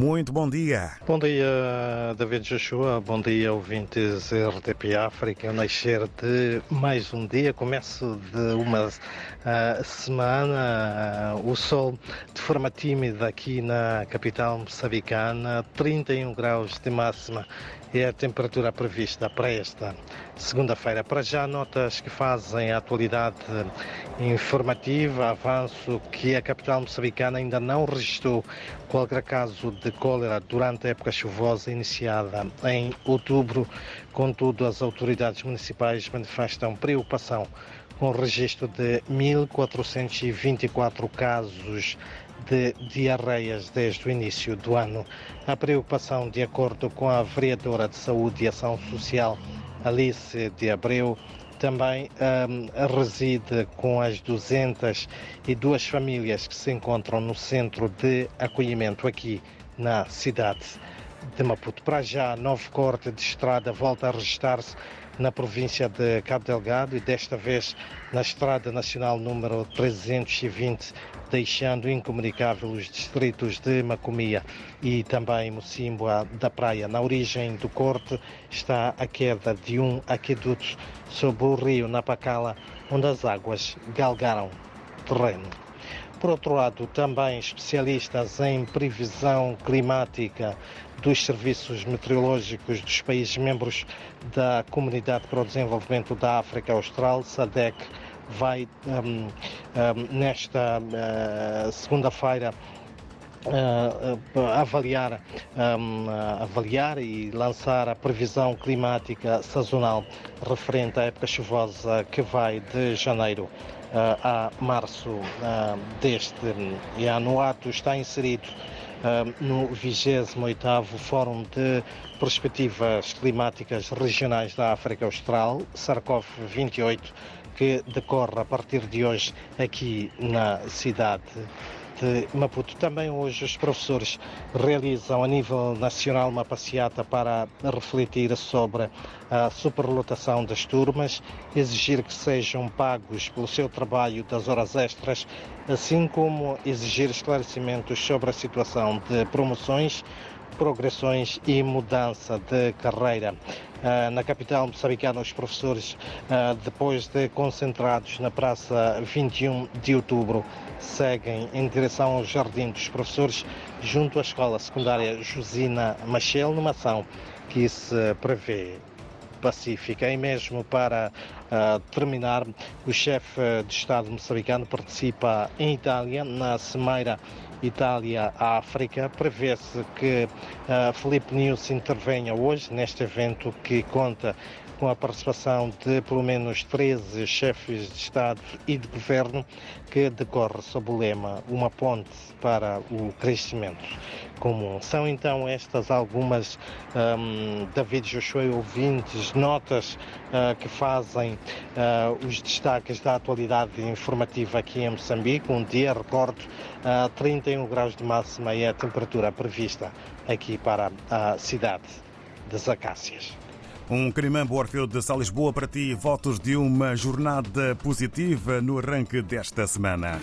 Muito bom dia. Bom dia, David Joshua. Bom dia, ouvintes RTP África. O nascer de mais um dia, começo de uma uh, semana. Uh, o sol de forma tímida aqui na capital moçambicana, 31 graus de máxima é a temperatura prevista para esta segunda-feira. Para já, notas que fazem a atualidade informativa, avanço que a capital moçambicana ainda não registrou qualquer caso de cólera durante a época chuvosa iniciada em outubro. Contudo, as autoridades municipais manifestam preocupação com o registro de 1.424 casos de diarreias desde o início do ano. A preocupação, de acordo com a vereadora de Saúde e Ação Social, Alice de Abreu, também um, reside com as 202 famílias que se encontram no centro de acolhimento aqui na cidade de Maputo. Para já, novo corte de estrada volta a registrar-se na província de Cabo Delgado e desta vez na Estrada Nacional número 320, deixando incomunicável os distritos de Macomia e também Mocimboa da Praia. Na origem do corte está a queda de um aqueduto sobre o rio Napacala, onde as águas galgaram terreno. Por outro lado, também especialistas em previsão climática dos serviços meteorológicos dos países membros da Comunidade para o Desenvolvimento da África Austral, SADEC, vai um, um, nesta uh, segunda-feira uh, avaliar, um, avaliar e lançar a previsão climática sazonal referente à época chuvosa que vai de janeiro uh, a março deste ano. O ato está inserido no 28º Fórum de Perspectivas Climáticas Regionais da África Austral, Sarkov 28, que decorre a partir de hoje aqui na cidade de Maputo. Também hoje os professores realizam a nível nacional uma passeata para refletir sobre a superlotação das turmas, exigir que sejam pagos pelo seu trabalho das horas extras, assim como exigir esclarecimentos sobre a situação de promoções progressões e mudança de carreira. Uh, na capital moçambicana, os professores, uh, depois de concentrados na Praça 21 de Outubro, seguem em direção ao Jardim dos Professores, junto à Escola Secundária Josina Machel, numa ação que se prevê pacífica. E mesmo para uh, terminar, o chefe de Estado moçambicano participa em Itália na Cimeira Itália-África. Prevê-se que uh, Felipe News intervenha hoje neste evento que conta com a participação de pelo menos 13 chefes de Estado e de Governo, que decorre sob o lema Uma Ponte para o Crescimento Comum. São então estas algumas, um, David Joshua ouvintes, notas uh, que fazem uh, os destaques da atualidade informativa aqui em Moçambique. Um dia, recordo, uh, 31 graus de máxima é a temperatura prevista aqui para a cidade das Acácias. Um Crimambo Orfeu de Salisboa para ti, votos de uma jornada positiva no arranque desta semana.